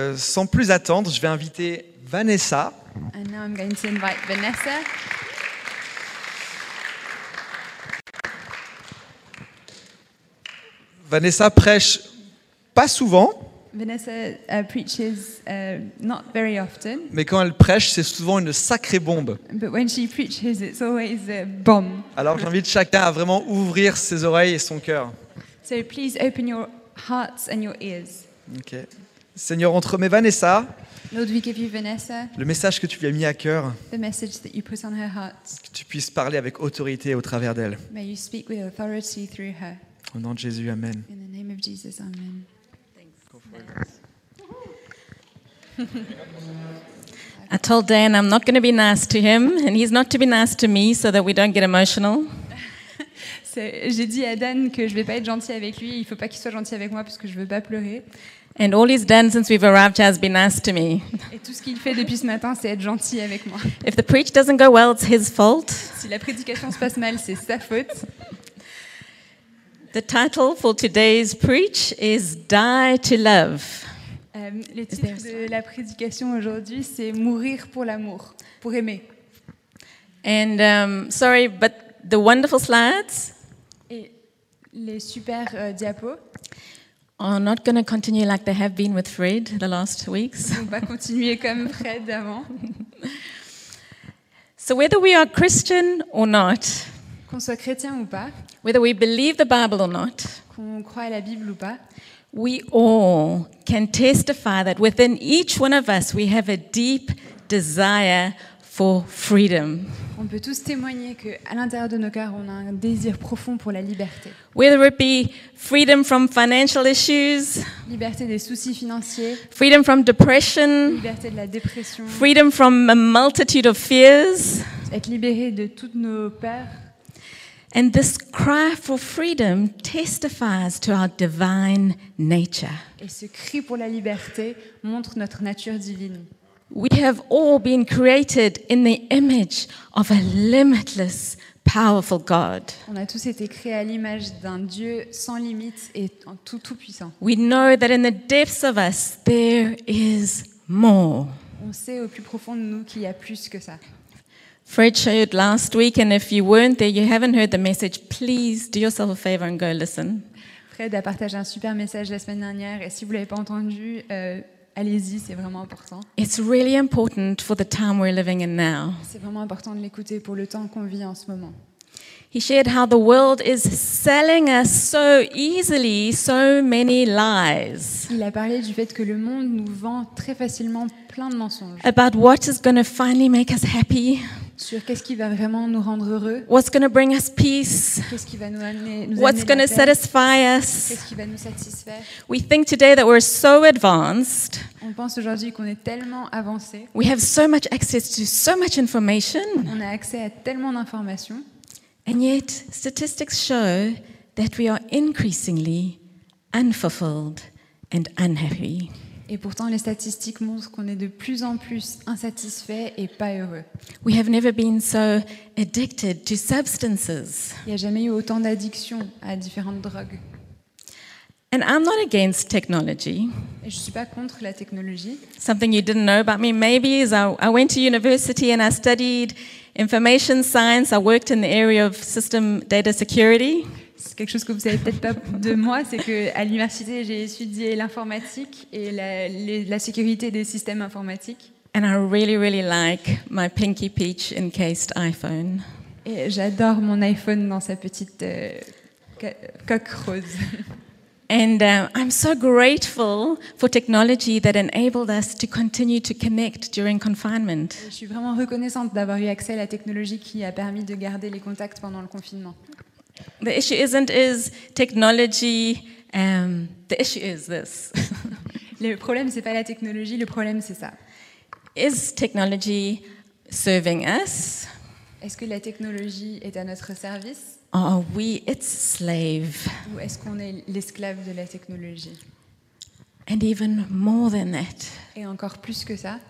Euh, sans plus attendre, je vais inviter Vanessa. And now I'm going to invite Vanessa. Vanessa prêche pas souvent, Vanessa uh, preaches uh, not very often, mais quand elle prêche, c'est souvent une sacrée bombe. but when she preaches, it's always a bomb. Alors j'invite chacun à vraiment ouvrir ses oreilles et son cœur. So please open your hearts and your ears. Ok. Seigneur, entremets Vanessa, Lord, we give you Vanessa, le message que tu lui as mis à cœur, the message that you put on her heart. que tu puisses parler avec autorité au travers d'elle. May you speak with authority through her. Au nom de Jésus, Amen. In the name of Jesus, amen. I told Dan I'm not going to be nice to him, and he's not to be nice to me so that we don't get emotional. J'ai dit à Dan que je vais pas être gentil avec lui, il faut pas qu'il soit gentil avec moi parce que je veux pas pleurer. And all he's done since we've arrived here has been nice to me. Et tout ce qu'il fait depuis ce matin, c'est être gentil avec moi. If the preach doesn't go well, it's his fault. Si la prédication se passe mal, c'est sa faute. The title for today's preach is Die to Love. Euh, le titre de la prédication aujourd'hui, c'est Mourir pour l'amour, pour aimer. And um, sorry, but the wonderful slides? Et les super euh, diapos, are not going to continue like they have been with Fred the last weeks. on va continuer comme Fred avant. So, whether we are Christian or not, Qu'on soit chrétien ou pas, whether we believe the Bible or not, qu'on croit à la Bible ou pas, we all can testify that within each one of us we have a deep desire for freedom. on peut tous témoigner qu'à l'intérieur de nos cœurs, on a un désir profond pour la liberté. Whether it be freedom from financial issues, Liberté des soucis financiers, freedom from depression, liberté de la dépression, freedom from a multitude of fears, être libéré de toutes nos peurs. and this cry for freedom testifies to our divine nature. Et ce cri pour la liberté montre notre nature divine. We have all been created in the image of a limitless, powerful God. On a tous été créés à l'image d'un Dieu sans limite et tout, tout puissant. We know that in the depths of us there is more. On sait au plus profond de nous qu'il y a plus que ça. Fred showed last week, and if you weren't there, you haven't heard the message, please do yourself a favor and go listen. Fred a partagé un super message la semaine dernière et si vous l'avez pas entendu, euh, allez-y, c'est vraiment important. It's really important for the time we're living in now. C'est vraiment important de l'écouter pour le temps qu'on vit en ce moment. He shared how the world is selling us so easily so many lies Il a parlé du fait que le monde nous vend très facilement plein de mensonges about what is going to finally make us happy, sur qu'est-ce qui va vraiment nous rendre heureux, what's going to bring us peace, qu'est-ce qui va nous amener, nous what's going to satisfy us. qu'est-ce qui va nous satisfaire. We think today that we're so advanced. On pense aujourd'hui qu'on est tellement avancé, We have so much access to so much information. on a accès à tellement d'informations, And yet, statistics show that we are increasingly unfulfilled and unhappy. Et pourtant les statistiques montrent qu'on est de plus en plus insatisfait et pas heureux. We have never been so addicted to substances. Il n'y a jamais eu autant d'addictions à différentes drogues. And I'm not against technology. Et je ne suis pas contre la technologie. Something you didn't know about me maybe is I, I went to university and I studied information science. I worked in the area of system data security. C'est quelque chose que vous savez peut-être pas de moi, c'est que à l'université j'ai étudié l'informatique et la, les- la sécurité des systèmes informatiques. And I really, really like my Pinky Peach encased iPhone. Et j'adore mon iPhone dans sa petite euh, co- coque rose. And uh, I'm so grateful for technology that enabled us to continue to connect during confinement. Et je suis vraiment reconnaissante d'avoir eu accès à la technologie qui a permis de garder les contacts pendant le confinement. The issue isn't is technology, um, the issue is this. Le problème c'est pas la technologie, le problème c'est ça. is technology serving us? Est-ce que la technologie est à notre service are we its slave? ou est-ce qu'on est l'esclave de la technologie And even more than that, Et encore plus que ça,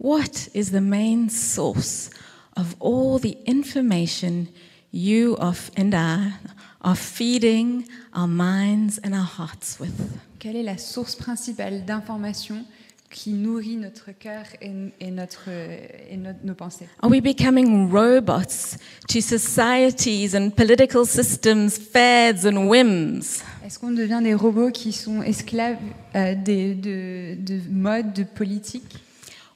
what is the main source of all the information you and I of feeding our minds and our hearts with? Quelle est la source principale d'information qui nourrit notre cœur et, et notre, et notre- nos pensées? Are we becoming robots to societies and political systems, fads and whims? Est-ce qu'on devient des robots qui sont esclaves euh, des, de, de modes, de politique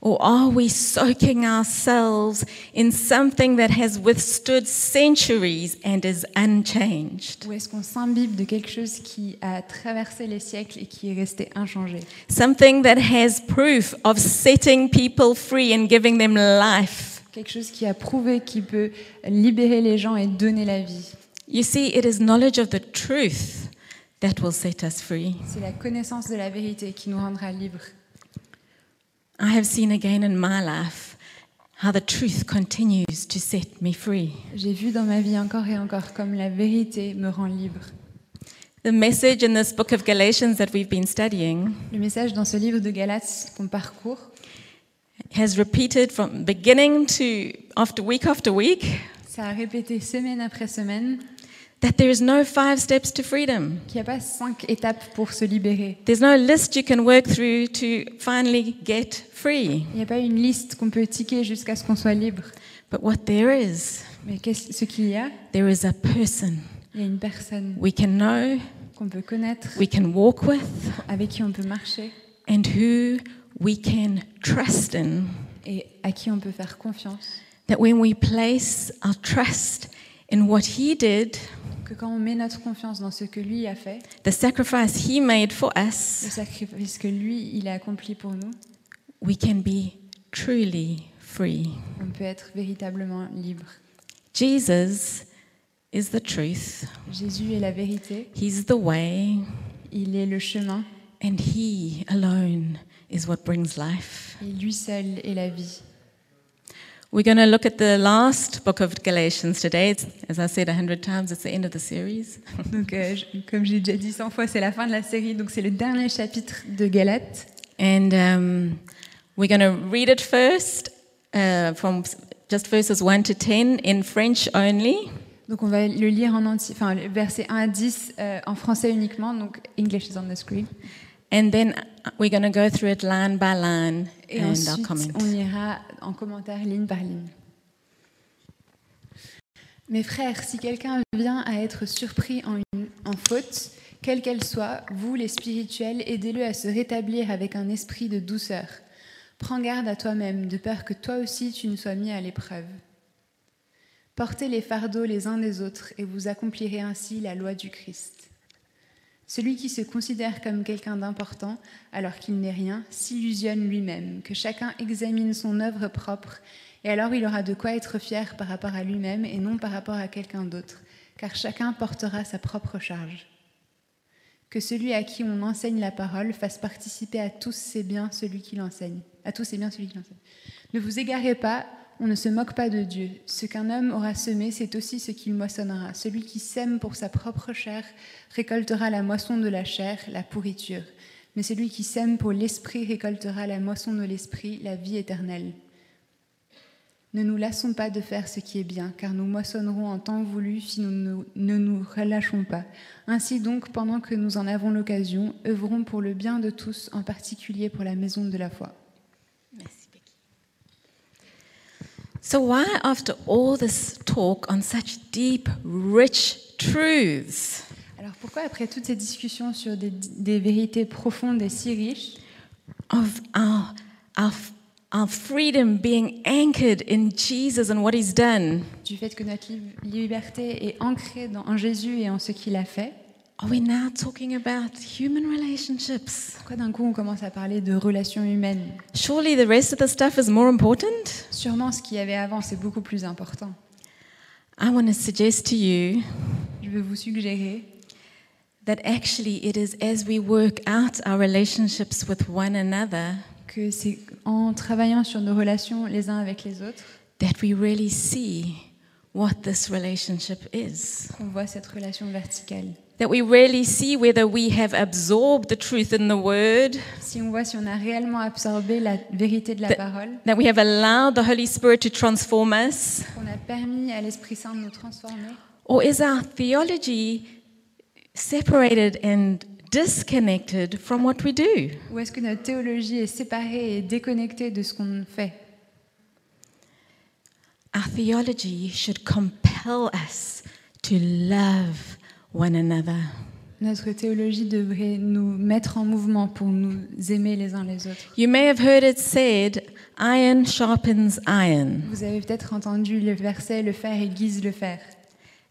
Or are we soaking ourselves in something that has withstood centuries and is unchanged? Ou est-ce qu'on s'imbibe de quelque chose qui a traversé les siècles et qui est resté inchangé? Something that has proof of setting people free and giving them life. Quelque chose qui a prouvé qu'il peut libérer les gens et donner la vie. You see, it is knowledge of the truth that will set us free. C'est la connaissance de la vérité qui nous rendra libres. I have seen again in my life how the truth continues to set me free. J'ai vu dans ma vie encore et encore comme la vérité me rend libre. The message in this book of Galatians that we've been studying Le message dans ce livre de Galates qu'on parcourt has repeated from beginning to after week after week Ça a répété semaine après semaine that there is no five steps to freedom. qu'il n'y a pas cinq étapes pour se libérer. There's no list you can work through to finally get free. Il n'y a pas une liste qu'on peut ticker jusqu'à ce qu'on soit libre. But what there is, Mais qu'est-ce ce qu'il y a? there is a person Il y a une personne we can know, qu'on peut connaître, we can walk with, avec qui on peut marcher and who we can trust in. et à qui on peut faire confiance. That when we place our trust in what He did, Que quand on met notre confiance dans ce que lui a fait, the sacrifice He made for le sacrifice que lui, il a accompli pour nous, we can be truly free. on peut être véritablement libre. Jesus is the truth, Jésus est la vérité, He's the way, il est le chemin and He alone is what brings life. et lui seul est la vie. We're going to look at the last book of Galatians today. It's, as I said a hundred times, it's the end of the series. Donc, euh, je- comme j'ai déjà dit 100 fois, c'est la fin de la série, donc c'est le dernier chapitre de Galates. And um, we're going to read it first uh, from just verses 1 to 10 in French only. Donc on va le lire en entier, enfin le verset 1 à 10 euh, en français uniquement, donc English is on the screen. And then we're going to go through it line by line Et and ensuite, comment. on ira en commentaire ligne par ligne. Mes frères, si quelqu'un vient à être surpris en, une- en faute, quelle qu'elle soit, vous les spirituels, aidez-le à se rétablir avec un esprit de douceur. Prends garde à toi-même, de peur que toi aussi tu ne sois mis à l'épreuve. Portez les fardeaux les uns des autres, et vous accomplirez ainsi la loi du Christ. Celui qui se considère comme quelqu'un d'important alors qu'il n'est rien s'illusionne lui-même, que chacun examine son œuvre propre, et alors il aura de quoi être fier par rapport à lui-même et non par rapport à quelqu'un d'autre, car chacun portera sa propre charge. Que celui à qui on enseigne la parole fasse participer à tous ses biens celui qui l'enseigne. À tous ses biens celui qui l'enseigne. Ne vous égarez pas, on ne se moque pas de Dieu. Ce qu'un homme aura semé, c'est aussi ce qu'il moissonnera. Celui qui sème pour sa propre chair récoltera la moisson de la chair, la pourriture. Mais celui qui sème pour l'esprit récoltera la moisson de l'esprit, la vie éternelle. Ne nous lassons pas de faire ce qui est bien, car nous moissonnerons en temps voulu si nous ne, nous relâchons pas. Ainsi donc, pendant que nous en avons l'occasion, œuvrons pour le bien de tous, en particulier pour la maison de la foi. Merci. So, why, after all this talk on such deep, rich truths, Alors pourquoi, après toutes ces discussions sur des, des vérités profondes et si riches, of our, our, our freedom being anchored in Jesus and what He's done, du fait que notre li- liberté est ancrée dans, en Jésus et en ce qu'il a fait, are we now talking about human relationships? pourquoi d'un coup on commence à parler de relations humaines? Surely the rest of the stuff is more important? Sûrement ce qu'il y avait avant, c'est beaucoup plus important. I want to suggest to you Je veux vous suggérer that actually it is as we work out our relationships with one another que c'est en travaillant sur nos relations les uns avec les autres that we really see what this relationship is. qu'on voit cette relation verticale. That we really see whether we have absorbed the truth in the word, Si on voit si on a réellement absorbé la vérité de la That- parole, that we have allowed the Holy Spirit to transform us, qu'on a permis à l'Esprit Saint de nous transformer, Or is our theology separated and disconnected from what we do? Ou est-ce que notre théologie est séparée et déconnectée de ce qu'on fait Our theology should compel us to love one another. Notre théologie devrait nous mettre en mouvement pour nous aimer les uns les autres. You may have heard it said, iron sharpens iron. Vous avez peut-être entendu le verset Le fer aiguise le fer.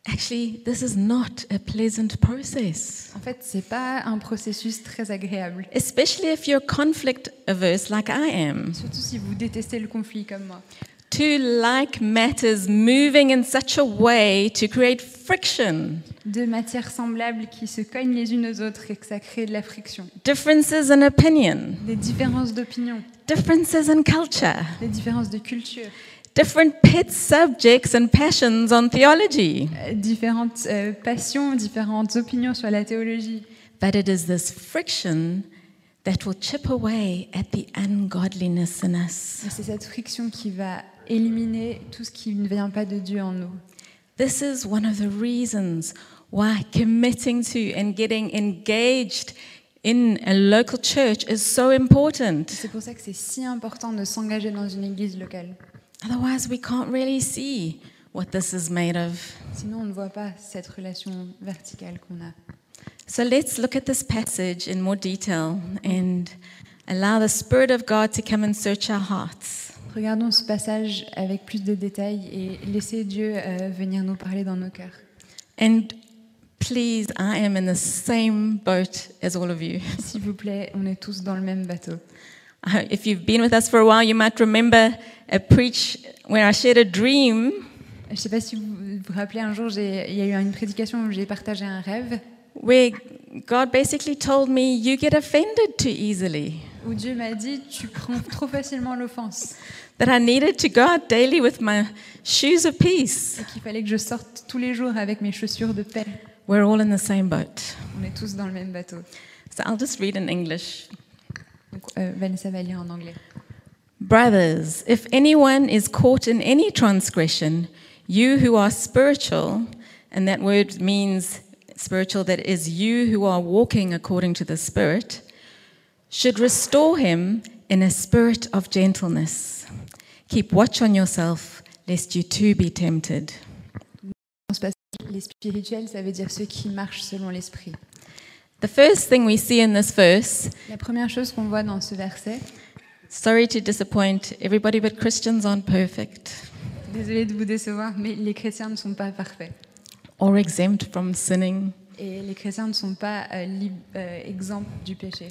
Actually, this is not a pleasant process, En fait, c'est pas un processus très agréable. especially if you're conflict averse like I am. Surtout si vous détestez le conflit comme moi. Two like matters moving in such a way to create friction, Deux matières semblables qui se cognent les unes aux autres et que ça crée de la friction. differences in opinion, Des différences d'opinion, differences in culture, des différences de culture, different pet subjects and passions on theology. euh, différentes euh, passions, différentes opinions sur la théologie. But it is this friction that will chip away at the ungodliness in us. C'est cette friction qui va éliminer tout ce qui ne vient pas de Dieu en nous. This is one of the reasons why committing to and getting engaged in a local church is so important. C'est pour ça que c'est si important de s'engager dans une église locale. Otherwise, we can't really see what this is made of. Sinon, on ne voit pas cette relation verticale qu'on a. So let's look at this passage in more detail and allow the Spirit of God to come and search our hearts. Regardons ce passage avec plus de détails et laissez Dieu euh, venir nous parler dans nos cœurs. And please, I am in the same boat as all of you. S'il vous plaît, on est tous dans le même bateau. Uh, If you've been with us for a while, you might remember a preach where I shared a dream Je ne sais pas si vous vous rappelez, un jour, il y a eu une prédication où j'ai partagé un rêve where God basically told me, You get offended too easily. Où Dieu m'a dit Tu prends trop facilement l'offense That I needed to go out daily with my shoes of peace. et qu'il fallait que je sorte tous les jours avec mes chaussures de paix. We're all in the same boat. On est tous dans le même bateau. So I'll just read in English. Donc, euh, Vanessa va lire en anglais. Brothers, if anyone is caught in any transgression, you who are spiritual, and that word means spiritual, that is, you who are walking according to the Spirit, should restore him in a spirit of gentleness. Keep watch on yourself, lest you too be tempted. Dans ce passage, les spirituels, ça veut dire ceux qui marchent selon l'esprit. The first thing we see in this verse, La première chose qu'on voit dans ce verset, sorry to disappoint everybody, but Christians aren't perfect désolé de vous décevoir, mais les chrétiens ne sont pas parfaits. or exempt from sinning. Et les chrétiens ne sont pas euh, euh, exempts du péché.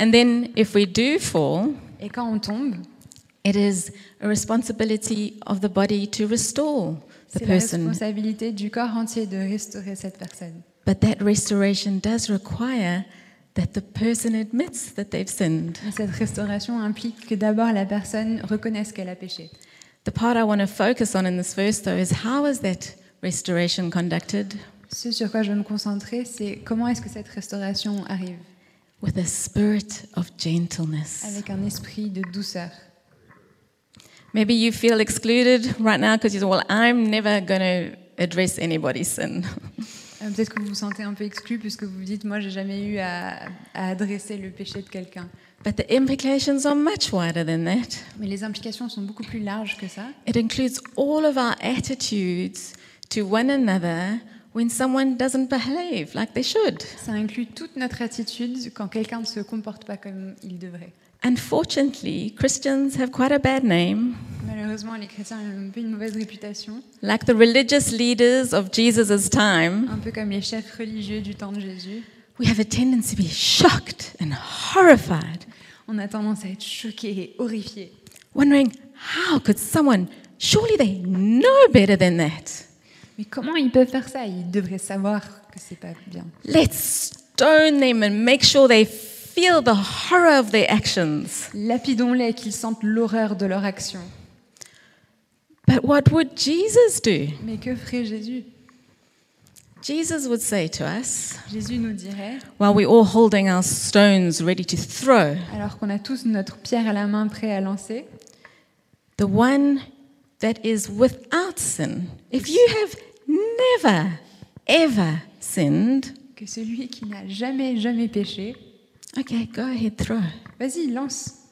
And then if we do fall, Et quand on tombe, It is a responsibility of the body to restore the c'est la person. responsabilité du corps entier de restaurer cette personne. But that restoration does require that the person admits that they've sinned. Mais cette restauration implique que d'abord la personne reconnaisse qu'elle a péché. The part I want to focus on in this verse, though, is how is that restoration conducted? Ce sur quoi je veux me concentrer, c'est comment est-ce que cette restauration arrive? With a spirit of gentleness. Avec un esprit de douceur. Maybe you feel excluded right now because you say, well, I'm never going to address anybody's sin. Euh, Peut-être que vous vous sentez un peu exclu puisque vous vous dites, moi, j'ai jamais eu à, à adresser le péché de quelqu'un. But the implications are much wider than that. Mais les implications sont beaucoup plus larges que ça. It includes all of our attitudes to one another when someone doesn't behave like they should. Ça inclut toute notre attitude quand quelqu'un ne se comporte pas comme il devrait. Unfortunately, Christians have quite a bad name, Malheureusement, les chrétiens ont un peu une mauvaise réputation, like the religious leaders of Jesus' time. un peu comme les chefs religieux du temps de Jésus. We have a tendency to be shocked and horrified, On a tendance à être choqués et horrifiés, wondering how could someone, surely they know better than that. Mais comment ils peuvent faire ça? Ils devraient savoir que c'est pas bien. Let's stone them and make sure they feel the horror of their actions. Lapidons-les qu'ils sentent l'horreur de leur action. But what would Jesus do? Mais que ferait Jésus? Jesus would say to us, Jésus nous dirait, while we're all holding our stones ready to throw, alors qu'on a tous notre pierre à la main prêt à lancer, the one that is without sin, if you have never, ever sinned. que celui qui n'a jamais, jamais péché, Okay, go ahead, throw. vas-y, lance.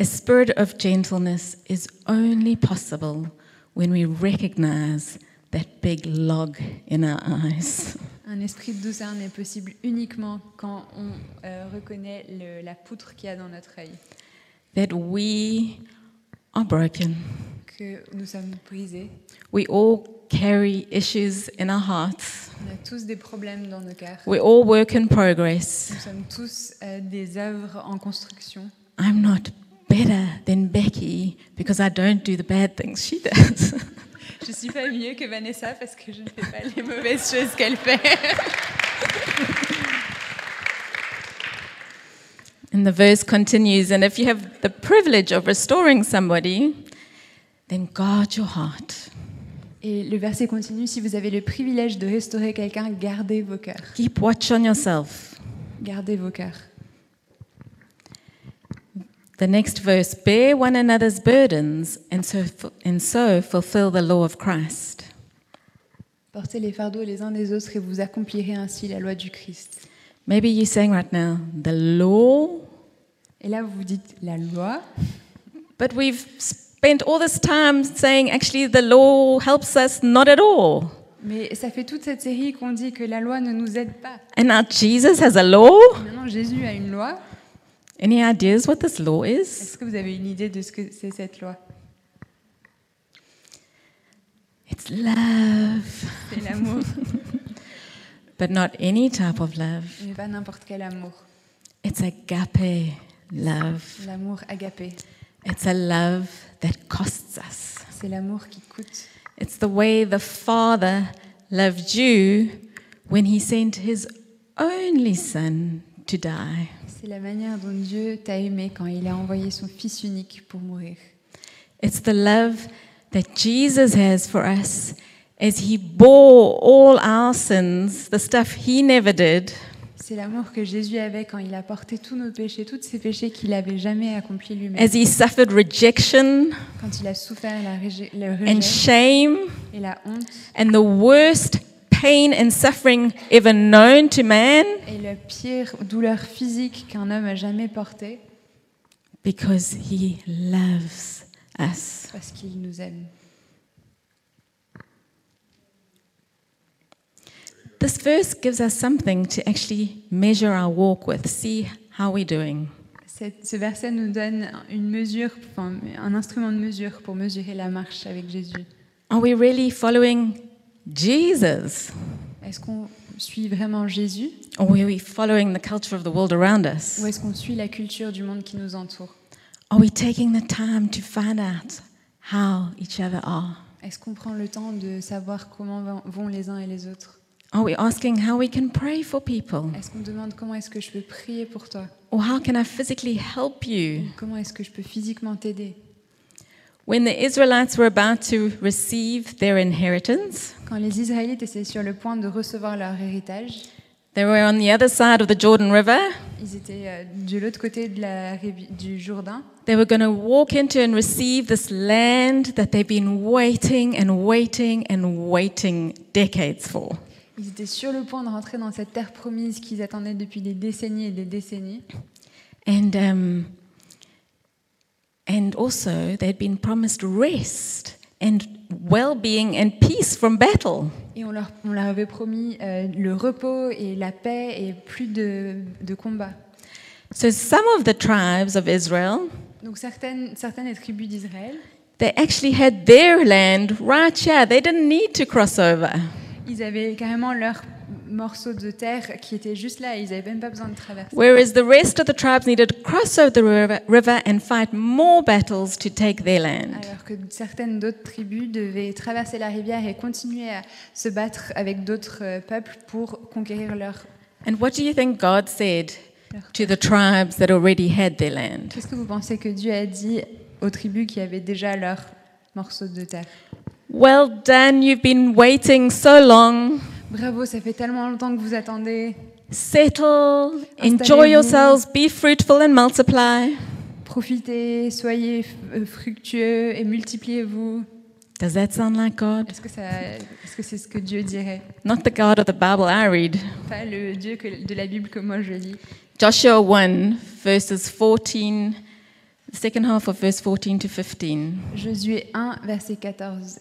A spirit of gentleness is only possible when we recognize that big log in our eyes. Un esprit de douceur n'est possible uniquement quand on euh, reconnaît le- la poutre qu'il y a dans notre œil, That we are broken. que nous sommes brisés. We all carry issues in our hearts. On a tous des problèmes dans nos cœurs. We're all work in progress. Nous sommes tous euh, des œuvres en construction. I'm not better than Becky because I don't do the bad things she does. Je suis pas mieux que Vanessa parce que je ne fais pas les mauvaises choses qu'elle fait. and the verse continues and if you have the privilege of restoring somebody, then guard your heart. Et le verset continue si vous avez le privilège de restaurer quelqu'un, gardez vos cœurs. Keep watch on yourself. Gardez vos cœurs. The next verse bear one another's burdens and so, and so fulfill the law of Christ. Portez les fardeaux les uns des autres et vous accomplirez ainsi la loi du Christ. Maybe you're saying right now, the law, Et là, vous vous dites la loi, but we've spent all this time saying actually the law helps us not at all. mais ça fait toute cette série qu'on dit que la loi ne nous aide pas. And now Jesus has a law. Maintenant, Jésus a une loi. Any ideas what this law is? Est-ce que vous avez une idée de ce que c'est cette loi It's love, C'est l'amour, but not any type of love. mais pas n'importe quel amour. It's agape love. L'amour agapé. It's a love that costs us. C'est l'amour qui coûte. It's the way the Father loved you when he sent his only Son to die. C'est la manière dont Dieu t'a aimé quand il a envoyé son Fils unique pour mourir. It's the love that Jesus has for us as he bore all our sins, the stuff he never did, C'est l'amour que Jésus avait quand il a porté tous nos péchés, tous ces péchés qu'il n'avait jamais accomplis lui-même. as he suffered rejection Quand il a souffert la régé- le and shame et la honte and the worst pain and suffering ever known to man et la pire douleur physique qu'un homme a jamais portée because he loves us. parce qu'il nous aime. Verse gives us something to actually measure our walk with, see how we're doing. Cette- ce verset nous donne une mesure, enfin, un instrument de mesure pour mesurer la marche avec Jésus. Are we really following Jesus? Est-ce qu'on suit vraiment Jésus? Or are we following the culture of the world around us? ou est-ce qu'on suit la culture du monde qui nous entoure? Are we taking the time to find out how each other are? Est-ce qu'on prend le temps de savoir comment vont- vont les uns et les autres? Are we asking how we can pray for people? Est-ce qu'on demande comment est-ce que je peux prier pour toi Or how can I physically help you? Comment est-ce que je peux physiquement t'aider When the Israelites were about to receive their inheritance, Quand les Israélites étaient sur le point de recevoir leur héritage, they were on the other side of the Jordan River. ils étaient euh, de l'autre côté de la du Jourdain. They were going to walk into and receive this land that they've been waiting and waiting and waiting decades for. Ils étaient sur le point de rentrer dans cette terre promise qu'ils attendaient depuis des décennies et des décennies. And, um, and also, they'd been promised rest and well being and peace from battle. Et on leur, on leur avait promis euh, le repos et la paix et plus de, de combats. So, some of the tribes of Israel, Donc certaines, certaines des tribus d'Israël, they actually had their land right here. They didn't need to cross over. Ils avaient carrément leur morceau de terre qui était juste là. Ils n'avaient même pas besoin de traverser. Whereas the rest of the tribes needed to cross over the river, river and fight more battles to take their land. Alors que certaines d'autres tribus devaient traverser la rivière et continuer à se battre avec d'autres euh, peuples pour conquérir leur. And what do you think God said to the tribes that already had their land? Qu'est-ce que vous pensez que Dieu a dit aux tribus qui avaient déjà leur morceau de terre? Well done, you've been waiting so long. Bravo, ça fait tellement longtemps que vous attendez. Settle, enjoy yourselves, be fruitful and multiply. Profitez, soyez euh, fructueux et multipliez-vous. Does that sound like God? Est-ce que, ça, est-ce que c'est ce que Dieu dirait? Not the God of the Bible I read. Pas le Dieu que- de la Bible que moi je lis. Joshua 1, verses 14, the second half of verse 14 to 15. Josué 1, verset 14.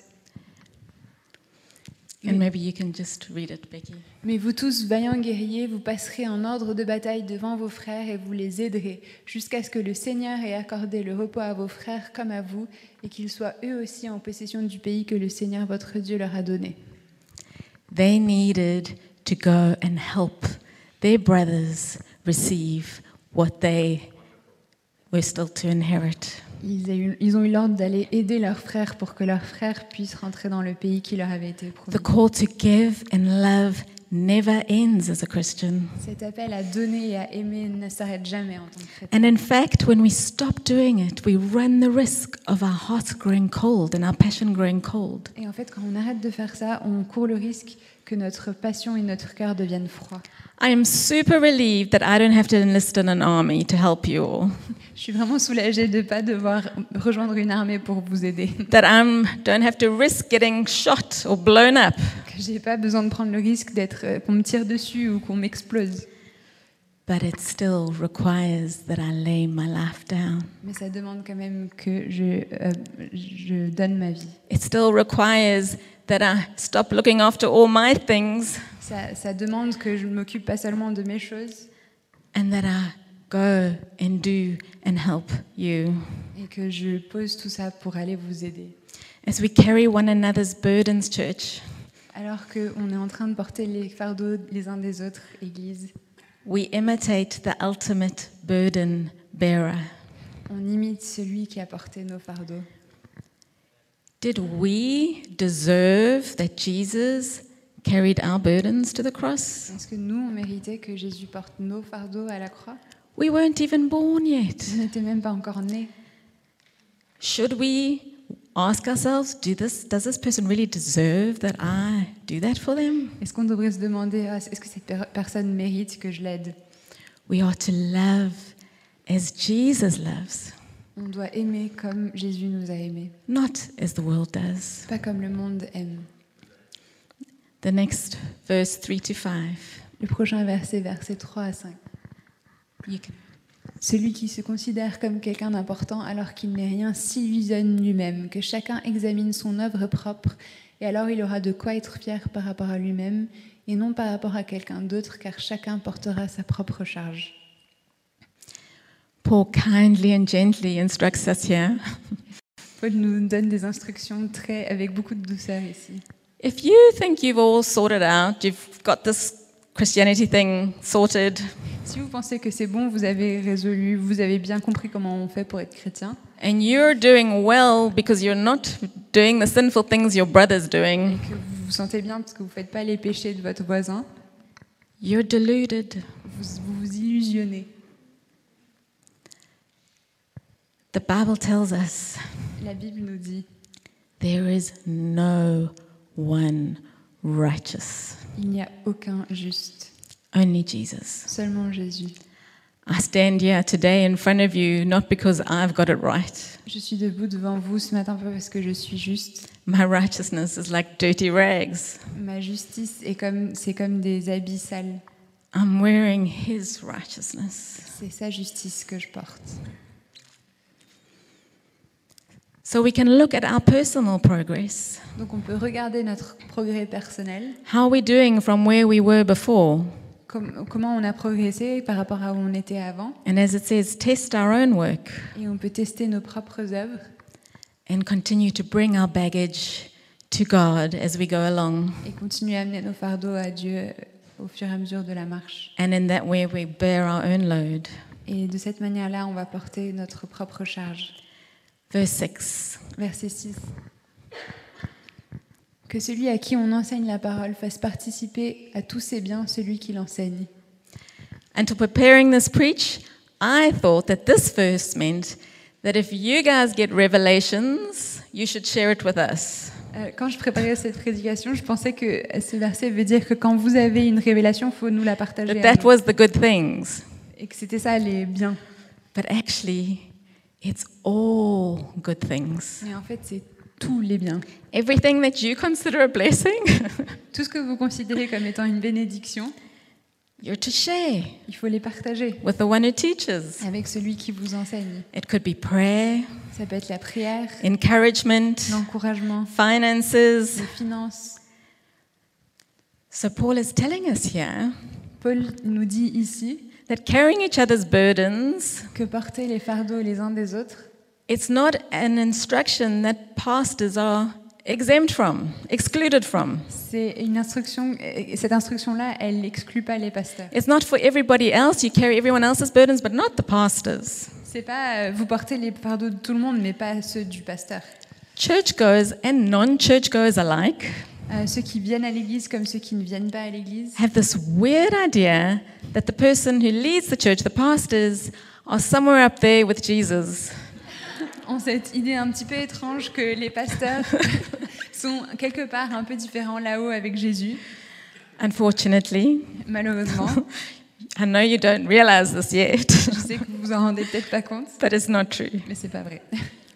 And maybe you can just read it, Becky. Mais vous tous, vaillants guerriers, vous passerez en ordre de bataille devant vos frères et vous les aiderez, jusqu'à ce que le Seigneur ait accordé le repos à vos frères comme à vous, et qu'ils soient eux aussi en possession du pays que le Seigneur votre Dieu leur a donné. They needed to go and help their brothers receive what they were still to inherit. Ils, eu- ils ont eu l'ordre d'aller aider leurs frères pour que leurs frères puissent rentrer dans le pays qui leur avait été promis. The call to give and love never ends as a Christian. Cet appel à donner et à aimer ne s'arrête jamais en tant que chrétien. And in fact, when we stop doing it, we run the risk of our hearts growing cold and our passion growing cold. Et en fait, quand on arrête de faire ça, on court le risque que notre passion et notre cœur deviennent froids. I am super relieved that I don't have to enlist in an army to help you all. Je suis vraiment soulagée de ne pas devoir rejoindre une armée pour vous aider. That I don't have to risk getting shot or blown up. Que j'ai pas besoin de prendre le risque d'être euh, qu'on me tire dessus ou qu'on m'explose. But it still requires that I lay my life down. Mais ça demande quand même que je, euh, je donne ma vie. It still requires that I stop looking after all my things Ça, ça demande que je ne m'occupe pas seulement de mes choses and that I go and do and help you. et que je pose tout ça pour aller vous aider. As we carry one another's burdens, church, Alors qu'on est en train de porter les fardeaux les uns des autres, Église, we imitate the ultimate burden bearer. on imite celui qui a porté nos fardeaux. Did we deserve that Jesus carried our burdens to the cross? Est-ce que nous, on méritait que Jésus porte nos fardeaux à la croix? We weren't even born yet. On n'était même pas encore nés. Should we ask ourselves, do this, does this person really deserve that I do that for them? Est-ce qu'on devrait se demander, ah, est-ce que cette per- personne mérite que je l'aide? We are to love as Jesus loves, On doit aimer comme Jésus nous a aimés, not as the world does. pas comme le monde aime. The next verse 3 to 5. Le prochain verset, verset 3 à 5. You can, Celui qui se considère comme quelqu'un d'important alors qu'il n'est rien s'illusionne lui-même, que chacun examine son œuvre propre, et alors il aura de quoi être fier par rapport à lui-même, et non par rapport à quelqu'un d'autre, car chacun portera sa propre charge. Paul kindly and gently instructs us here. Paul nous donne des instructions très, avec beaucoup de douceur ici. If you think you've all sorted out, you've got this Christianity thing sorted, Si vous pensez que c'est bon, vous avez résolu, vous avez bien compris comment on fait pour être chrétien, and you're doing well because you're not doing the sinful things your brother's doing, et que vous vous sentez bien parce que vous ne faites pas les péchés de votre voisin, you're deluded. vous vous, vous illusionnez. The Bible tells us La Bible nous dit there is no one righteous, il n'y a aucun juste, only Jesus. seulement Jésus. I stand here today in front of you not because I've got it right. Je suis debout devant vous ce matin pas parce que je suis juste. My righteousness is like dirty rags. Ma justice est comme c'est comme des habits sales. I'm wearing His righteousness. C'est sa justice que je porte. So we can look at our personal progress. Donc on peut regarder notre progrès personnel, How are we doing from where we were before? com- comment on a progressé par rapport à où on était avant, And as it says, test our own work et on peut tester nos propres œuvres and continue to bring our baggage to God as we go along. et continuer à amener nos fardeaux à Dieu euh, au fur et à mesure de la marche. And in that way, we bear our own load. Et de cette manière-là, on va porter notre propre charge. Verse 6 Verset 6. Que celui à qui on enseigne la parole fasse participer à tous ses biens celui qui l'enseigne. And to preparing this preach, I thought that this verse meant that if you guys get revelations, you should share it with us. Euh, Quand je préparais cette prédication, je pensais que ce verset veut dire que quand vous avez une révélation, il faut nous la partager. That that was the good things. Et que c'était ça les biens. But actually, It's all good things. Mais en fait, c'est tous les biens. Everything that you consider a blessing, Tout ce que vous considérez comme étant une bénédiction, you're to share il faut les partager with the one who teaches. avec celui qui vous enseigne. It could be prayer, Ça peut être la prière, encouragement, l'encouragement, finances. les finances. So Paul is telling us here Paul nous dit ici that carrying each other's burdens que porter les fardeaux les uns des autres, It's not an instruction that pastors are exempt from, excluded from. c'est une instruction. et Cette instruction-là, elle n'exclut pas les pasteurs. It's not for everybody else. You carry everyone else's burdens, but not the pastors. C'est pas euh, vous portez les fardeaux de tout le monde, mais pas ceux du pasteur. Churchgoers and non churchgoers alike Euh, ceux qui viennent à l'église comme ceux qui ne viennent pas à l'église have this weird idea that the person who leads the church, the pastors, are somewhere up there with Jesus. ont cette idée un petit peu étrange que les pasteurs sont quelque part un peu différents là-haut avec Jésus, Unfortunately, malheureusement. I know you don't realize this yet, Je sais que vous vous en rendez peut-être pas compte, but it's not true. mais c'est pas vrai.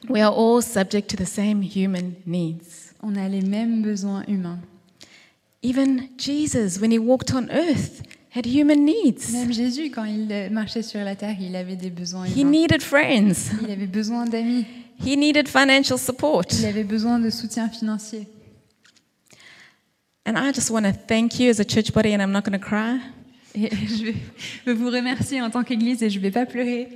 We are all subject to the same human needs. On a les mêmes besoins humains. Even Jesus, when he walked on earth, had human needs. Même Jésus, quand il marchait sur la terre, il avait des besoins He humains. needed friends. Il avait besoin d'amis. He needed financial support. Il avait besoin de soutien financier. And I just want to thank you as a church body, and I'm not going to cry. Et je vais je veux vous remercier en tant qu'Église et je ne vais pas pleurer.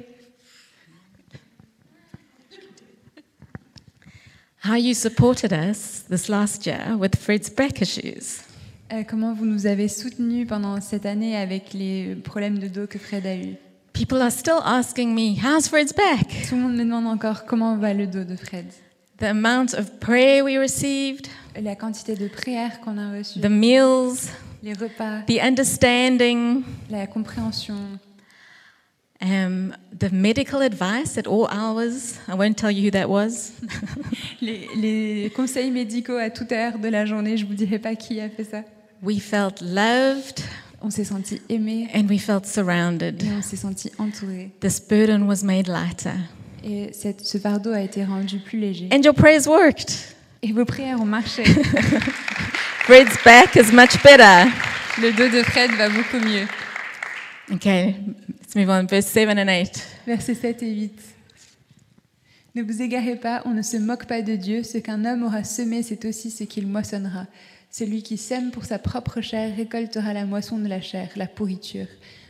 How you supported us this last year with Fred's back issues. Euh, comment vous nous avez soutenus pendant cette année avec les problèmes de dos que Fred a eu. People are still asking me, How's Fred's back? Tout le monde me demande encore comment va le dos de Fred? The amount of prayer we received, La quantité de prières qu'on a reçues, the meals, les repas, the understanding, la compréhension, um, the medical advice at all hours. I won't tell you who that was. les, les conseils médicaux à toute heure de la journée. Je vous dirai pas qui a fait ça. we felt loved On s'est senti aimé and we felt surrounded. et on s'est senti entouré. This burden was made lighter. Et cette- ce fardeau a été rendu plus léger. And your prayers worked. Et vos prières ont marché. Fred's back is much better. Le dos de Fred va beaucoup mieux. Okay, let's move on. Verse 7 and 8. Versets 7 et 8. Ne vous égarez pas, on ne se moque pas de Dieu. Ce qu'un homme aura semé, c'est aussi ce qu'il moissonnera. Celui qui sème pour sa propre chair récoltera la moisson de la chair, la pourriture.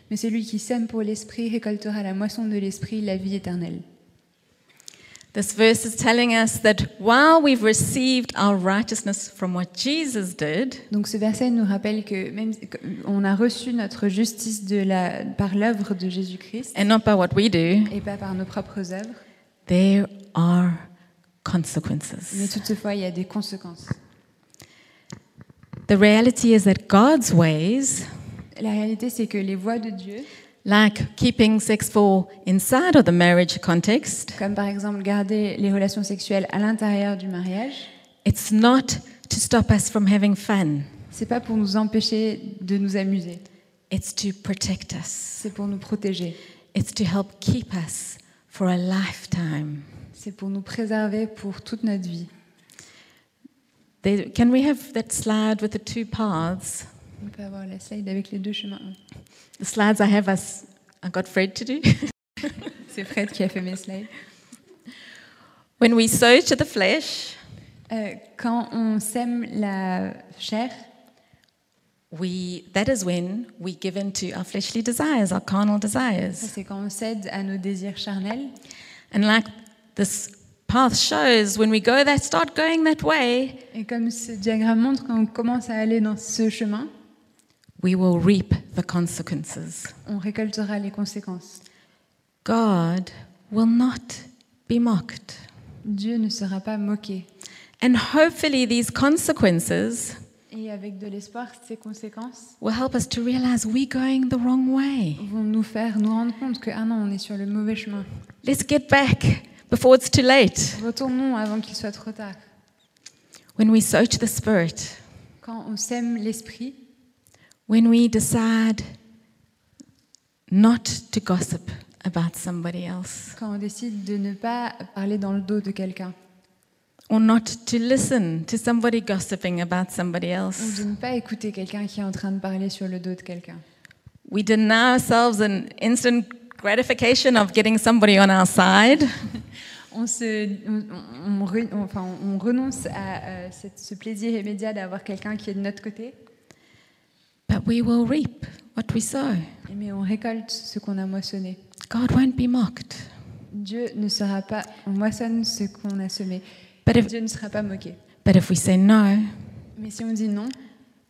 Mais celui qui sème pour l'esprit récoltera la moisson de l'esprit, la vie éternelle. This verse is telling us that while we've received our righteousness from what Jesus did, Donc ce verset nous rappelle que même on a reçu notre justice de la, par l'œuvre de Jésus-Christ and not by what we do, et pas par nos propres œuvres, there are mais consequences. toutefois il y a des conséquences. The reality is that God's ways, La réalité c'est que les voies de Dieu, like keeping sex for inside of the marriage context, comme par exemple garder les relations sexuelles à l'intérieur du mariage, it's not to stop us from having fun. c'est pas pour nous empêcher de nous amuser, It's to protect us. c'est pour nous protéger, It's to help keep us for a lifetime. c'est pour nous préserver pour toute notre vie. There, can we have that slide with the two paths? On peut avoir la slide avec les deux chemins. The slides I have us, I got Fred to do. C'est Fred qui a fait mes slides. when we sow to the flesh, Euh, quand on sème la chair, we that is when we give in to our fleshly desires, our carnal desires. c'est quand on cède à nos désirs charnels. And like this path shows, when we go that start going that way, Et comme ce diagramme montre, quand on commence à aller dans ce chemin, we will reap the consequences. on récoltera les conséquences. God will not be mocked. Dieu ne sera pas moqué. And hopefully these consequences Et avec de l'espoir, ces conséquences will help us to realize we're going the wrong way. vont nous faire nous rendre compte que ah non, on est sur le mauvais chemin. Let's get back before it's too late. Retournons avant qu'il soit trop tard. When we sow to the Spirit, Quand on sème l'esprit, when we decide not to gossip about somebody else quand on décide de ne pas parler dans le dos de quelqu'un or not to listen to somebody gossiping about somebody ou else. de ne pas écouter quelqu'un qui est en train de parler sur le dos de quelqu'un. We deny ourselves an instant gratification of getting somebody on our side. On, se, on, on- on enfin, on renonce à euh, ce plaisir immédiat d'avoir quelqu'un qui est de notre côté, But we will reap what we sow. mais on récolte ce qu'on a moissonné. God won't be mocked. Dieu ne sera pas, on moissonne ce qu'on a semé. But if, Dieu ne sera pas moqué. but if we say no, Mais si on dit non,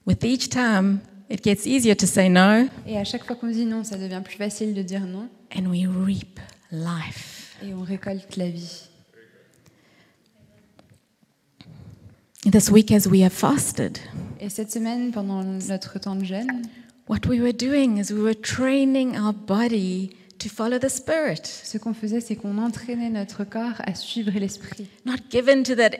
with each time it gets easier to say no, et à chaque fois qu'on dit non, ça devient plus facile de dire non, and we reap life. et on récolte la vie. This week, as we have fasted, Et cette semaine, pendant notre temps de jeûne, what we were doing is we were training our body to follow the Spirit, ce qu'on faisait, c'est qu'on entraînait notre corps à suivre l'esprit. not given to that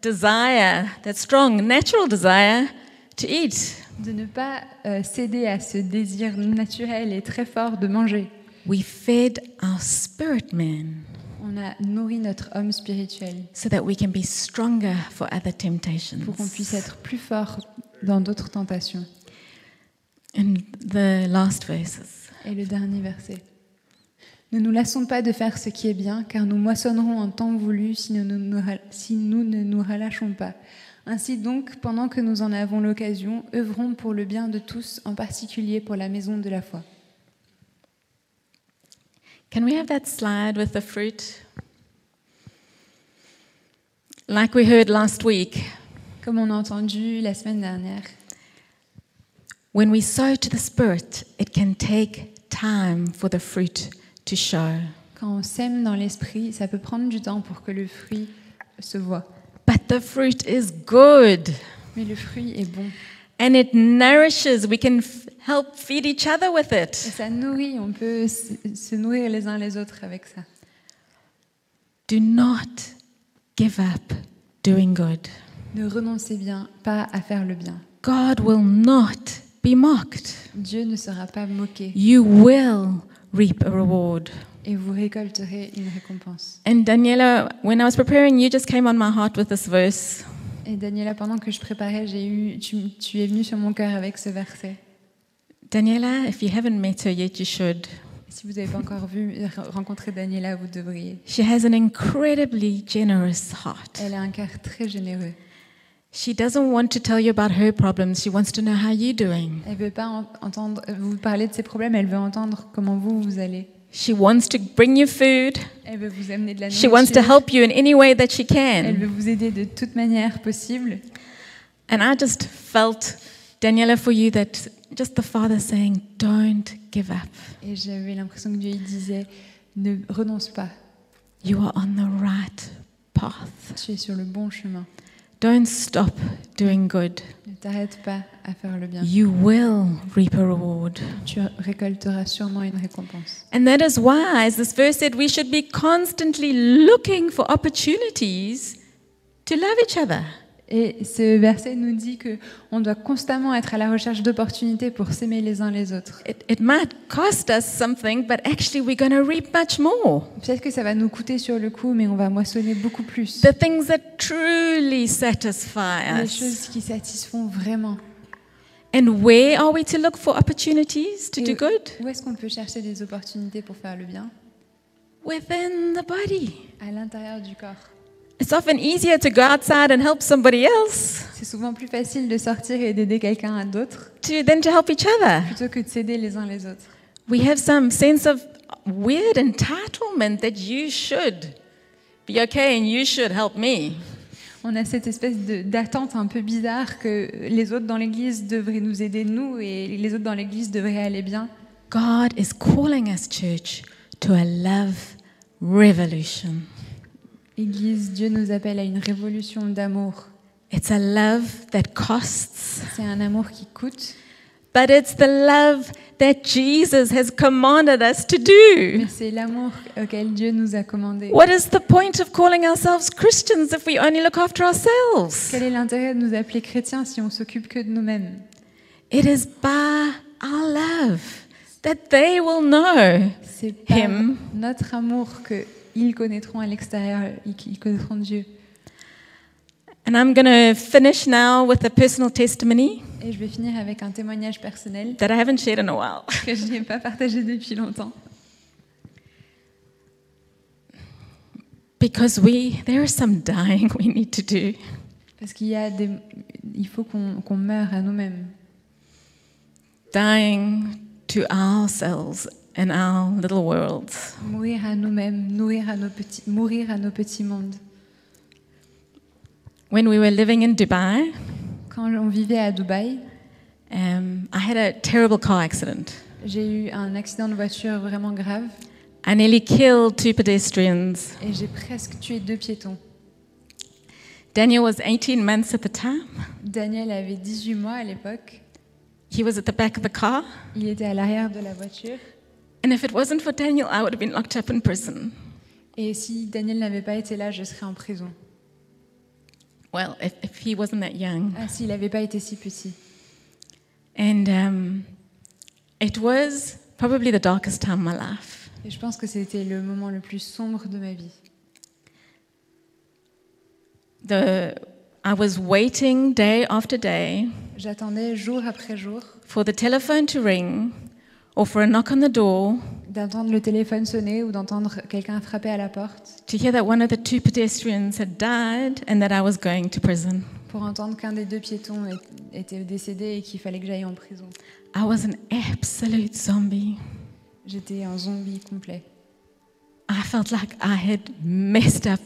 desire, that strong natural desire to eat. De ne pas euh, céder à ce désir naturel et très fort de manger. We fed our spirit man On a nourri notre homme spirituel so that we can be stronger for other temptations. pour qu'on puisse être plus fort dans d'autres tentations. And the last verses. Et le dernier verset. Ne nous lassons pas de faire ce qui est bien, car nous moissonnerons en temps voulu si nous, ne nous ra- si nous ne nous relâchons pas. Ainsi donc, pendant que nous en avons l'occasion, œuvrons pour le bien de tous, en particulier pour la maison de la foi. Can we have that slide with the fruit? Like we heard last week, Comme on a entendu la semaine dernière, when we sow to the Spirit, it can take time for the fruit to show. quand on sème dans l'esprit, ça peut prendre du temps pour que le fruit se voit. But the fruit is good Mais le fruit est bon. And it nourishes. We can help feed each other with Et it. ça nourrit, on peut se nourrir les uns les autres avec ça. Do not give up doing good. Ne renoncez bien pas à faire le bien. God will not be mocked. Dieu ne sera pas moqué You will reap a reward. et vous récolterez une récompense. And Daniela, when I was preparing, you just came on my heart with this verse. Et Daniela, pendant que je préparais, j'ai eu, tu, tu es venue sur mon cœur avec ce verset. Daniela, if you haven't met her yet, you should. Si vous n'avez pas encore vu, rencontré Daniela, vous devriez. She has an incredibly generous heart. Elle a un cœur très généreux. She doesn't want to tell you about her problems. She wants to know how you're doing. Elle veut pas en- entendre vous parler de ses problèmes, elle veut entendre comment vous vous allez. She wants to bring you food. Elle veut vous amener de la She wants to nourriture. help you in any way that she Elle veut can. vous aider de toute manière possible. And I just felt, Daniela, for you, that just the Father saying, don't give up. Et j'avais l'impression que Dieu il disait ne renonce pas, You are on the right path. tu es sur le bon chemin. Don't stop doing good. T'arrête pas à faire le bien. You will reap a reward. Tu récolteras sûrement une récompense. And that is why, as this verse said, we should be constantly looking for opportunities to love each other. Et ce verset nous dit que on doit constamment être à la recherche d'opportunités pour s'aimer les uns les autres. It, it might cost us something, but actually we're going to reap much more. Peut-être que ça va nous coûter sur le coup, mais on va moissonner beaucoup plus. The things that truly satisfy Les us. choses qui satisfont vraiment. And where are we to look for opportunities to Et do good? Où est-ce qu'on peut chercher des opportunités pour faire le bien? Within the body. À l'intérieur du corps. It's often easier to go outside and help somebody else C'est souvent plus facile de sortir et d'aider quelqu'un à d'autres to, than to help each other. plutôt que de s'aider les uns les autres. We have some sense of weird entitlement that you should be okay and you should help me. On a cette espèce d'attente un peu bizarre que les autres dans l'Église devraient nous aider, nous, et les autres dans l'Église devraient aller bien. God is calling us, church, to a love revolution. Église, Dieu nous appelle à une révolution d'amour. It's a love that costs, C'est un amour qui coûte, but it's the love that Jesus has commanded us to do. mais c'est l'amour auquel Dieu nous a commandé. What is the point of calling ourselves Christians if we only look after ourselves? Quel est l'intérêt de nous appeler chrétiens si on s'occupe que de nous-mêmes? It is by our love that they will know c'est par Him. notre amour que ils connaîtront à l'extérieur, ils connaîtront Dieu. And I'm going to finish now with a personal testimony Et je vais finir avec un témoignage personnel that I haven't shared in a while. que je n'ai pas partagé depuis longtemps. Because we, there is some dying we need to do. Parce qu'il y a des, il faut qu'on qu'on meure à nous-mêmes, Dying to ourselves and our little worlds. mourir à nous-mêmes, nourrir à nos petits, mourir à nos petits mondes. When we were living in Dubai, Quand on vivait à Dubaï, um, I had a terrible car accident. j'ai eu un accident de voiture vraiment grave I nearly killed two pedestrians. et j'ai presque tué deux piétons. Daniel was 18 months at the time. Daniel avait 18 mois à l'époque. He was at the back of the car. Il était à l'arrière de la voiture. And if it wasn't for Daniel, I would have been locked up in prison. Et si Daniel n'avait pas été là, je serais en prison. Well, if, if he wasn't that young. Ah, s'il n'avait pas été si petit. And um, it was probably the darkest time of my life. Et je pense que c'était le moment le plus sombre de ma vie. The, I was waiting day after day J'attendais jour après jour for the telephone to ring or for a knock on the door d'entendre le téléphone sonner ou d'entendre quelqu'un frapper à la porte to hear that one of the two pedestrians had died and that I was going to prison. pour entendre qu'un des deux piétons est- était décédé et qu'il fallait que j'aille en prison. I was an absolute zombie. J'étais un zombie complet. I felt like I had messed up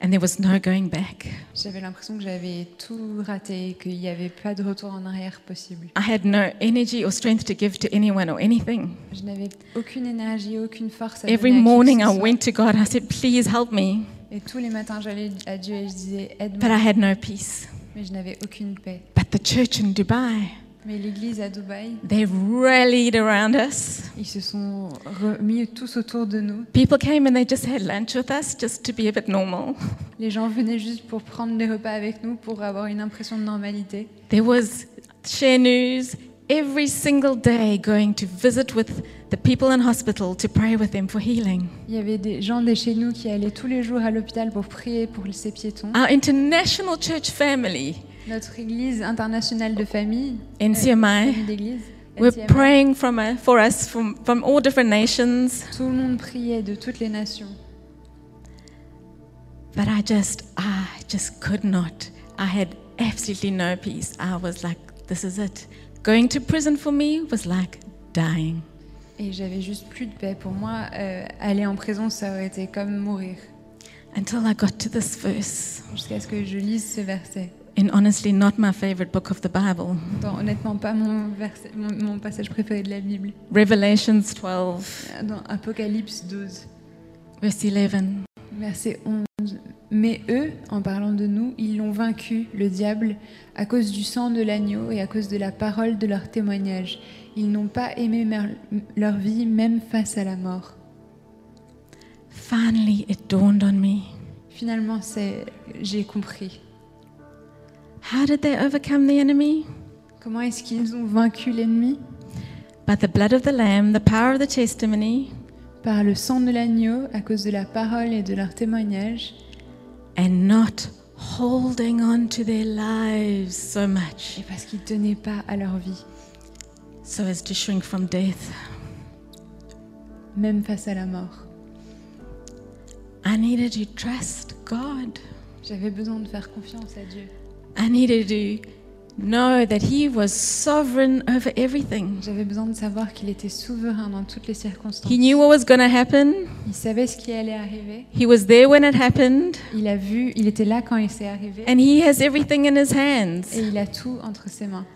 and there was no going back. J'avais l'impression que j'avais tout raté, qu'il n'y avait pas de retour en arrière possible. I had no energy or strength to give to anyone or anything. Je n'avais aucune énergie, aucune force. À Every donner à qui que morning I went to God. I said, Please help me. Et tous les matins, j'allais à Dieu et je disais But aide-moi, I had no peace. mais je n'avais aucune paix. But the church in Dubai, Mais l'église à Dubaï, they rallied around us. ils se sont remis tous autour de nous. People came and they just had lunch with us just to be a bit normal. Les gens venaient juste pour prendre des repas avec nous, pour avoir une impression de normalité. There was share news every single day going to visit with the people in hospital to pray with them for healing. Il y avait des gens de chez nous qui allaient tous les jours à l'hôpital pour prier pour ces piétons. Our international church family, Notre église internationale de famille, NCMI, d'église, were praying from a, for us from, from all different nations. tout le monde priait de toutes les nations. But I just, I just could not. I had absolutely no peace. I was like, this is it. Going to prison for me was like dying. Et j'avais juste plus de paix. Pour moi, euh, aller en prison, ça aurait été comme mourir. Until I got to this verse. Jusqu'à ce que je lise ce verset. And honestly, not my favorite book of the Bible. Dans, honnêtement, pas mon, verset- mon, mon passage préféré de la Bible. Revelations 12, Dans Apocalypse 12, verse 11. verset 11. Mais eux, en parlant de nous, ils l'ont vaincu, le diable, à cause du sang de l'agneau et à cause de la parole de leur témoignage. Ils n'ont pas aimé leur vie, même face à la mort. Finally, it dawned on me. Finalement, c'est, j'ai compris. How did they overcome the enemy? Comment est-ce qu'ils ont vaincu l'ennemi? By the blood of the Lamb, the power of the testimony, Par le sang de l'agneau, à cause de la parole et de leur témoignage, and not holding on to their lives so much et parce qu'ils tenaient pas à leur vie, so as to shrink from death. même face à la mort. I needed to trust God. J'avais besoin de faire confiance à Dieu. I needed to know that He was sovereign over everything. J'avais besoin de savoir qu'il était souverain dans toutes les circonstances. He knew what was going to happen. Il savait ce qui allait arriver. He was there when it happened. Il a vu, il était là quand il s'est arrivé. And He has everything in His hands. Et il a tout entre ses mains.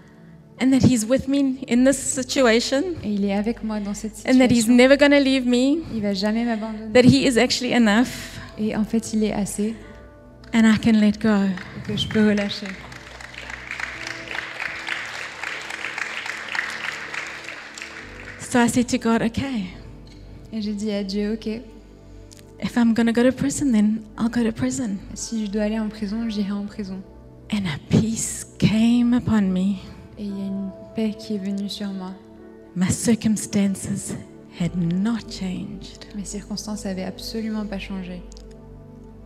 And that He's with me in this situation. Et il est avec moi dans cette And that He's situation. never going to leave me. Il va jamais m'abandonner. That He is actually enough. Et en fait, il est assez And I can let go. et que je peux relâcher. So I said to God, okay, Et j'ai dit à Dieu, ok, if I'm to go to prison, then I'll go to prison. si je dois aller en prison, j'irai en prison. And a peace came upon me. Et il y a une paix qui est venue sur moi. My circumstances had not changed. Mes circonstances avaient absolument pas changé.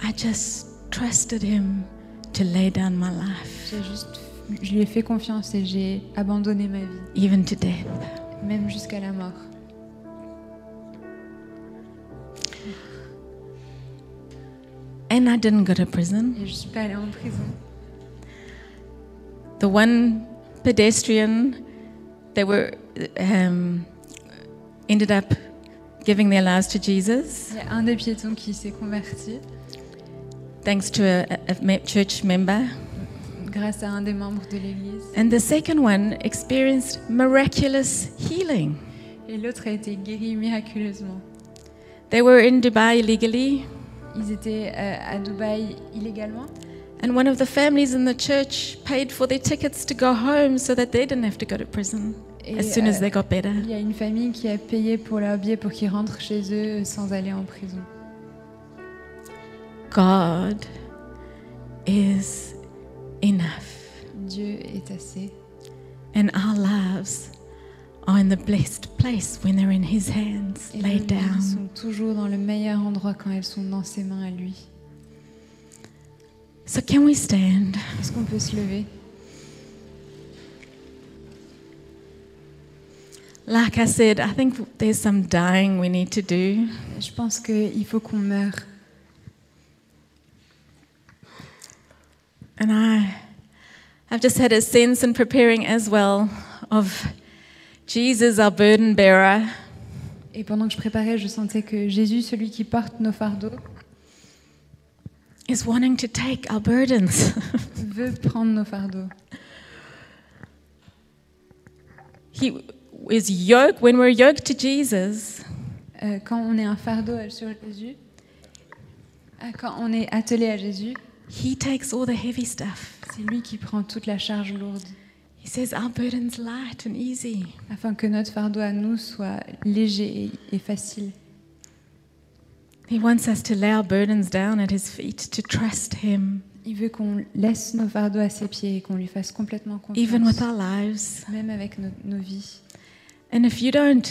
I just trusted Him to lay down my life, J'ai juste, je lui ai fait confiance et j'ai abandonné ma vie, even to death. même jusqu'à la mort. And I didn't go to prison. Et je suis pas allée en prison. The one pedestrian, they were um, ended up giving their lives to Jesus Il y a un des piétons qui s'est converti thanks to a, church member. grâce à un des membres de l'église. And the second one experienced miraculous healing. Et l'autre a été guéri miraculeusement. They were in Dubai illegally, Ils étaient euh, à Dubaï illégalement. and one of the families in the church paid for their tickets to go home so that they didn't have to go to prison Et as soon as euh, they got better. il y a une famille qui a payé pour leur billet pour qu'ils rentrent chez eux sans aller en prison. God is enough, Dieu est assez. and our lives are in the blessed place when they're in His hands, Et laid nos vies down. sont toujours dans le meilleur endroit quand elles sont dans ses mains à lui. So, can we stand? Est-ce qu'on peut se lever? Like I said, I think there's some dying we need to do. Je pense qu'il faut qu'on meure. And I, I've just had a sense in preparing as well of Jesus, our burden bearer, Et pendant que je préparais, je sentais que Jésus, celui qui porte nos fardeaux, is wanting to take our burdens. veut prendre nos fardeaux. he is yoked, when we're yoked to Jesus, Euh, quand on est un fardeau sur Jésus, euh, quand on est attelé à Jésus, he takes all the heavy stuff. c'est lui qui prend toute la charge lourde, He says, Our burden's light and easy. afin que notre fardeau à nous soit léger et, facile. He wants us to lay our burdens down at his feet, to trust him, Il veut qu'on laisse nos fardeaux à ses pieds et qu'on lui fasse complètement even with confiance, our lives. même avec nos, nos vies. And if you don't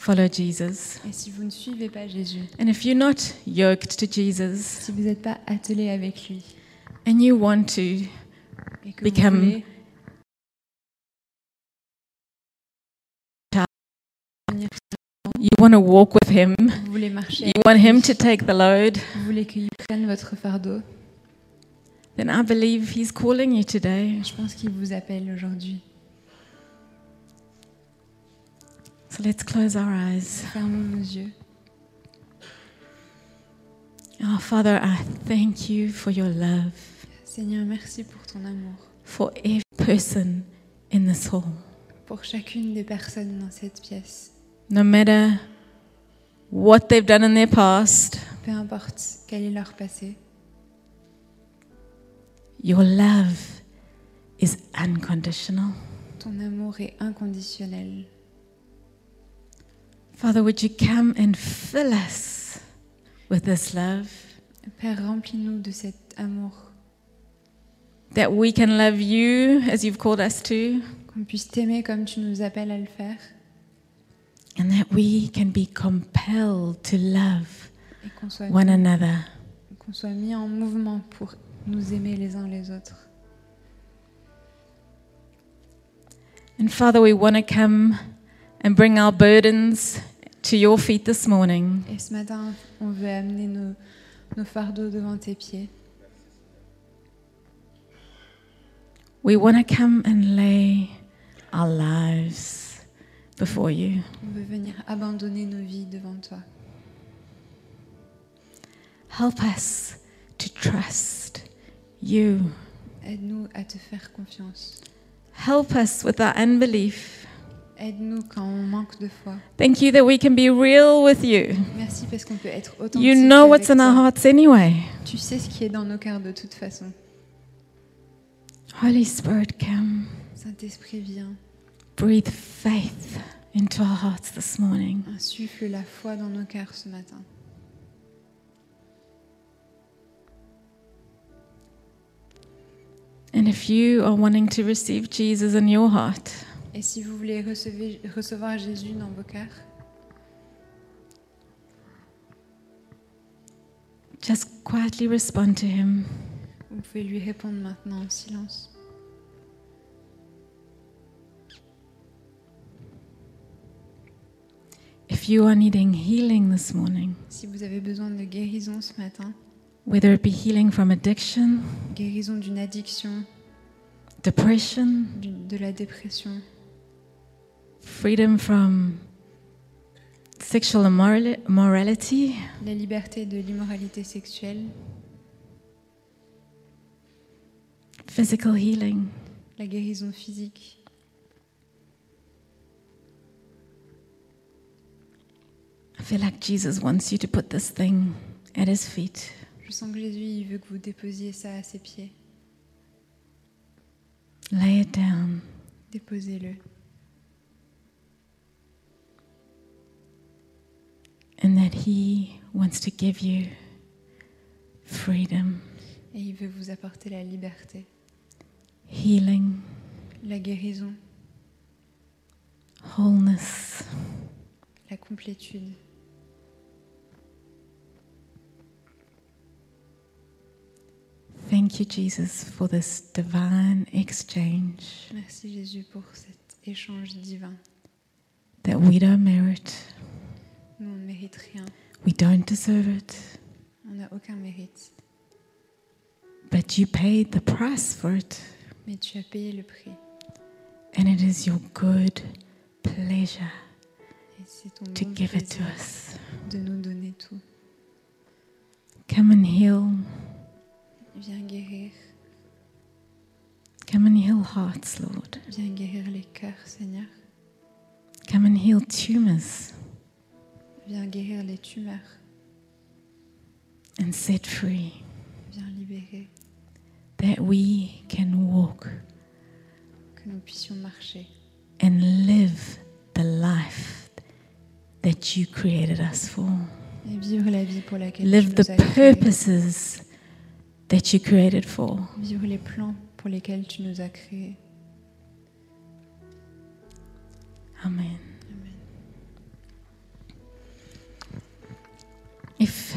follow Jesus, Et si vous ne suivez pas Jésus, and if you're not yoked to Jesus, si vous n'êtes pas attelé avec lui, and you want to et que vous Become voulez you want to walk with him, vous voulez marcher, you avec want him lui, to take the load, vous voulez qu'il prenne votre fardeau, then I believe he's calling you today. je pense qu'il vous appelle aujourd'hui. So let's close our eyes. Fermons nos yeux. Oh, Father, I thank you for your love Seigneur, merci pour ton amour, for every person in this hall. pour chacune des personnes dans cette pièce. No matter what they've done in their past, Peu importe quel est leur passé, your love is unconditional. ton amour est inconditionnel. Father, would you come and fill us with this love Père, remplis-nous de cet amour, that we can love you as you've called us to, qu'on puisse t'aimer comme tu nous appelles à le faire, and that we can be compelled to love et qu'on soit, one another. qu'on soit mis en mouvement pour nous aimer les uns les autres. And Father, we want to come and bring our burdens to your feet this morning. Et ce matin, on veut amener nos, nos fardeaux devant tes pieds. We want to come and lay our lives before you. On veut venir abandonner nos vies devant toi. Help us to trust you. Aide-nous à te faire confiance. Help us with our unbelief. Aide-nous quand on manque de foi. Thank you that we can be real with you. Merci parce qu'on peut être authentique. You know avec what's in our toi. hearts anyway. Tu sais ce qui est dans nos cœurs de toute façon. Holy Spirit, come. Saint-Esprit, viens. Breathe faith into our hearts this morning. Insuffle la foi dans nos cœurs ce matin. And if you are wanting to receive Jesus in your heart, Et si vous voulez recevoir Jésus dans vos cœurs, Just quietly respond to him. vous pouvez lui répondre maintenant en silence. If you are needing healing this morning, Si vous avez besoin de guérison ce matin, whether it be healing from addiction, guérison d'une addiction, depression, de la dépression, freedom from sexual immorali- immorality, la liberté de l'immoralité sexuelle, physical healing, la guérison physique, I feel like Jesus wants you to put this thing at His feet. je sens que Jésus il veut que vous déposiez ça à ses pieds. Lay it down. Déposez-le. And that He wants to give you freedom, Et il veut vous apporter la liberté, healing, la guérison, wholeness. la complétude. Thank you, Jesus, for this divine exchange Merci Jésus pour cet échange divin. that we don't merit, Nous, on ne mérite rien. we don't deserve it, On n'a aucun mérite. but you paid the price for it, Mais tu as payé le prix. and it is your good pleasure Et c'est ton to bon give it to us. de nous donner tout. Come and heal, Viens guérir. come and heal hearts, Lord. Viens guérir les cœurs, Seigneur. Come and heal tumors Viens guérir les tumeurs. And set free. Libérer. That we can walk. Que nous puissions marcher. And live the life that you created us for. Et vivre la vie pour laquelle live nous as purposes that you created for. Vivre les plans pour lesquels tu nous as créés. Amen. If